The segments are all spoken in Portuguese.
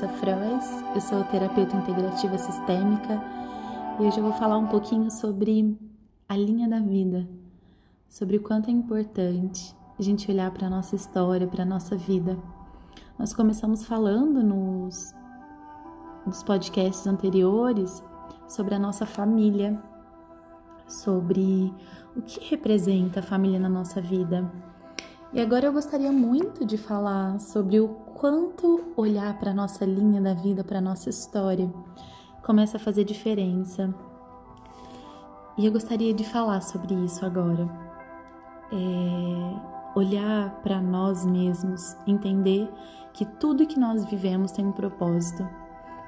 Larissa Froes, eu sou terapeuta integrativa sistêmica e hoje eu vou falar um pouquinho sobre a linha da vida, sobre o quanto é importante a gente olhar para a nossa história, para a nossa vida. Nós começamos falando nos, nos podcasts anteriores sobre a nossa família, sobre o que representa a família na nossa vida e agora eu gostaria muito de falar sobre o quanto olhar para a nossa linha da vida, para a nossa história, começa a fazer diferença. E eu gostaria de falar sobre isso agora. É olhar para nós mesmos, entender que tudo que nós vivemos tem um propósito.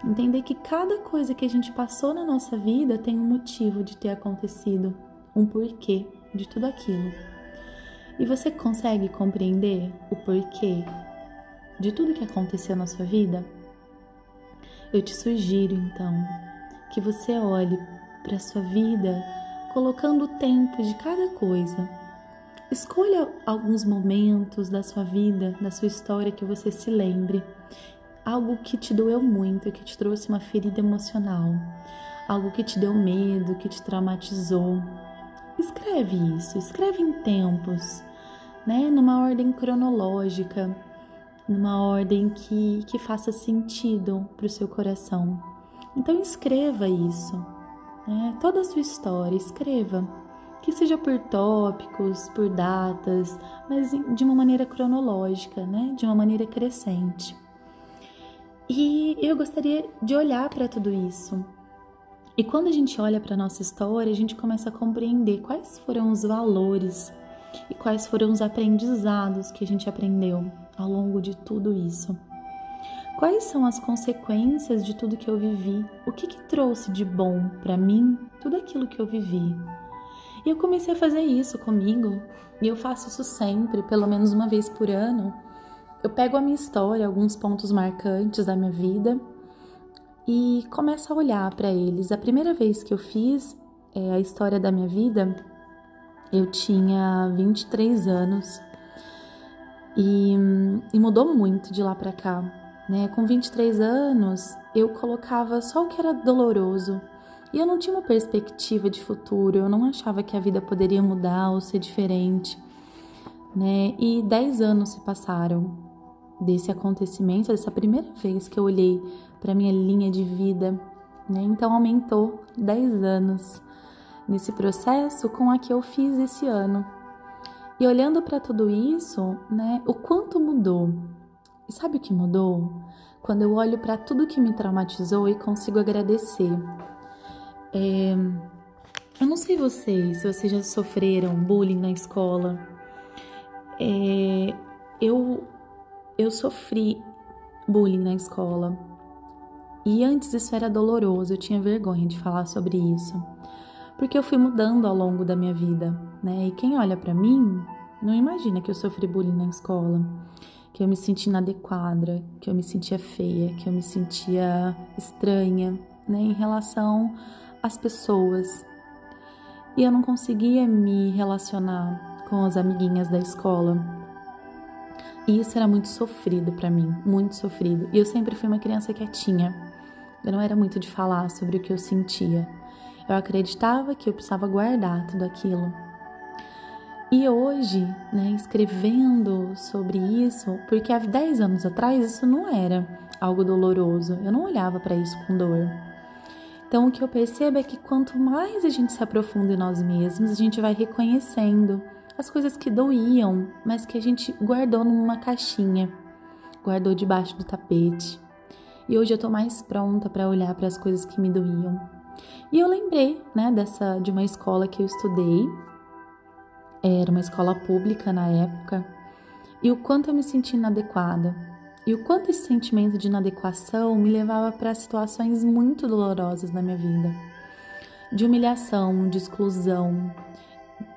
Entender que cada coisa que a gente passou na nossa vida tem um motivo de ter acontecido, um porquê de tudo aquilo. E você consegue compreender o porquê de tudo que aconteceu na sua vida? Eu te sugiro então que você olhe para a sua vida colocando o tempo de cada coisa. Escolha alguns momentos da sua vida, da sua história que você se lembre. Algo que te doeu muito, que te trouxe uma ferida emocional, algo que te deu medo, que te traumatizou, Escreve isso, escreve em tempos, né? Numa ordem cronológica, numa ordem que, que faça sentido para o seu coração. Então escreva isso, né? Toda a sua história, escreva. Que seja por tópicos, por datas, mas de uma maneira cronológica, né? De uma maneira crescente. E eu gostaria de olhar para tudo isso, e quando a gente olha para a nossa história, a gente começa a compreender quais foram os valores e quais foram os aprendizados que a gente aprendeu ao longo de tudo isso. Quais são as consequências de tudo que eu vivi? O que, que trouxe de bom para mim tudo aquilo que eu vivi? E eu comecei a fazer isso comigo, e eu faço isso sempre, pelo menos uma vez por ano. Eu pego a minha história, alguns pontos marcantes da minha vida, e começo a olhar para eles. A primeira vez que eu fiz é, a história da minha vida, eu tinha 23 anos e, e mudou muito de lá para cá. Né? Com 23 anos, eu colocava só o que era doloroso e eu não tinha uma perspectiva de futuro, eu não achava que a vida poderia mudar ou ser diferente. Né? E 10 anos se passaram desse acontecimento, dessa primeira vez que eu olhei para minha linha de vida, né? Então aumentou 10 anos nesse processo com a que eu fiz esse ano. E olhando para tudo isso, né, o quanto mudou. E sabe o que mudou? Quando eu olho para tudo que me traumatizou e consigo agradecer. É, eu não sei vocês, se vocês já sofreram bullying na escola. É, eu eu sofri bullying na escola. E antes isso era doloroso, eu tinha vergonha de falar sobre isso. Porque eu fui mudando ao longo da minha vida, né? E quem olha para mim não imagina que eu sofri bullying na escola, que eu me sentia inadequada, que eu me sentia feia, que eu me sentia estranha, né, em relação às pessoas. E eu não conseguia me relacionar com as amiguinhas da escola e isso era muito sofrido para mim, muito sofrido. E eu sempre fui uma criança quietinha. Eu não era muito de falar sobre o que eu sentia. Eu acreditava que eu precisava guardar tudo aquilo. E hoje, né, escrevendo sobre isso, porque há 10 anos atrás isso não era algo doloroso, eu não olhava para isso com dor. Então, o que eu percebo é que quanto mais a gente se aprofunda em nós mesmos, a gente vai reconhecendo as coisas que doíam, mas que a gente guardou numa caixinha, guardou debaixo do tapete. E hoje eu tô mais pronta para olhar para as coisas que me doíam. E eu lembrei, né, dessa de uma escola que eu estudei. Era uma escola pública na época. E o quanto eu me senti inadequada. E o quanto esse sentimento de inadequação me levava para situações muito dolorosas na minha vida. De humilhação, de exclusão,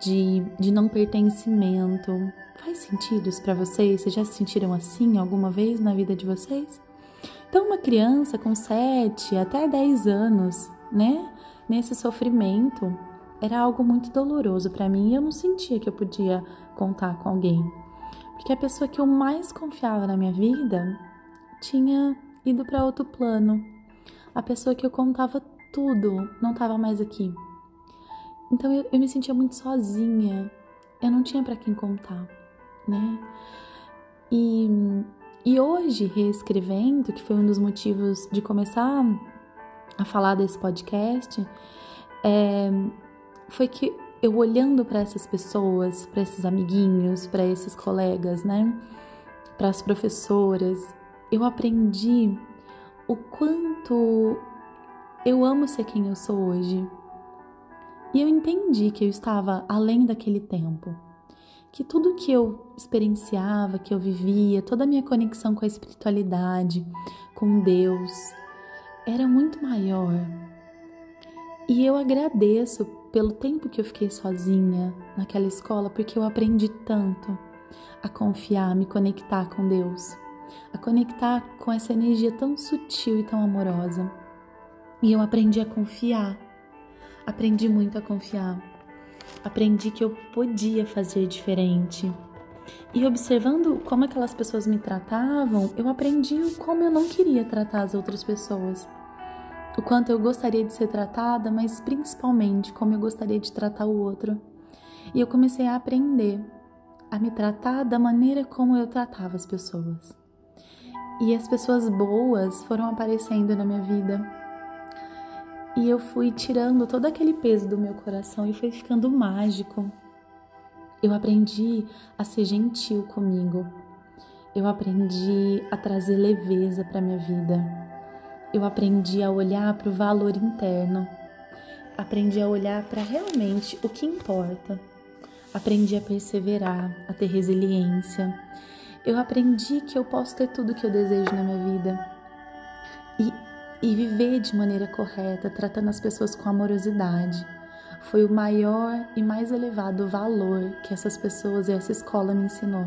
de, de não pertencimento. Faz sentido isso para vocês? Vocês já se sentiram assim alguma vez na vida de vocês? Então, uma criança com 7 até 10 anos, né, nesse sofrimento, era algo muito doloroso para mim e eu não sentia que eu podia contar com alguém. Porque a pessoa que eu mais confiava na minha vida tinha ido para outro plano. A pessoa que eu contava tudo não estava mais aqui. Então eu, eu me sentia muito sozinha. Eu não tinha para quem contar, né? E, e hoje, reescrevendo, que foi um dos motivos de começar a falar desse podcast, é, foi que eu olhando para essas pessoas, para esses amiguinhos, para esses colegas, né? Para as professoras, eu aprendi o quanto eu amo ser quem eu sou hoje. E eu entendi que eu estava além daquele tempo. Que tudo que eu experienciava, que eu vivia, toda a minha conexão com a espiritualidade, com Deus, era muito maior. E eu agradeço pelo tempo que eu fiquei sozinha naquela escola, porque eu aprendi tanto a confiar, a me conectar com Deus, a conectar com essa energia tão sutil e tão amorosa. E eu aprendi a confiar, aprendi muito a confiar, aprendi que eu podia fazer diferente. E observando como aquelas pessoas me tratavam, eu aprendi como eu não queria tratar as outras pessoas o quanto eu gostaria de ser tratada, mas principalmente como eu gostaria de tratar o outro. E eu comecei a aprender a me tratar da maneira como eu tratava as pessoas. E as pessoas boas foram aparecendo na minha vida. E eu fui tirando todo aquele peso do meu coração e foi ficando mágico. Eu aprendi a ser gentil comigo. Eu aprendi a trazer leveza para minha vida eu aprendi a olhar para o valor interno, aprendi a olhar para realmente o que importa, aprendi a perseverar, a ter resiliência. Eu aprendi que eu posso ter tudo que eu desejo na minha vida e, e viver de maneira correta, tratando as pessoas com amorosidade. Foi o maior e mais elevado valor que essas pessoas e essa escola me ensinou.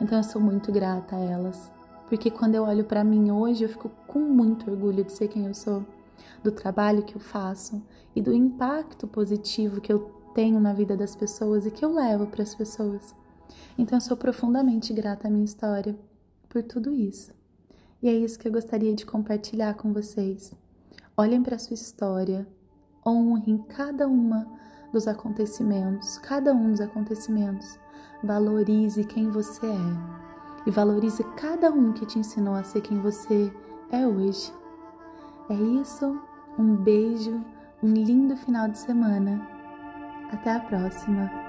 Então eu sou muito grata a elas porque quando eu olho para mim hoje, eu fico com muito orgulho de ser quem eu sou, do trabalho que eu faço e do impacto positivo que eu tenho na vida das pessoas e que eu levo para as pessoas. Então eu sou profundamente grata à minha história por tudo isso. E é isso que eu gostaria de compartilhar com vocês. Olhem para sua história, honrem cada uma dos acontecimentos, cada um dos acontecimentos. Valorize quem você é e valorize cada um que te ensinou a ser quem você é hoje. É isso, um beijo, um lindo final de semana. Até a próxima!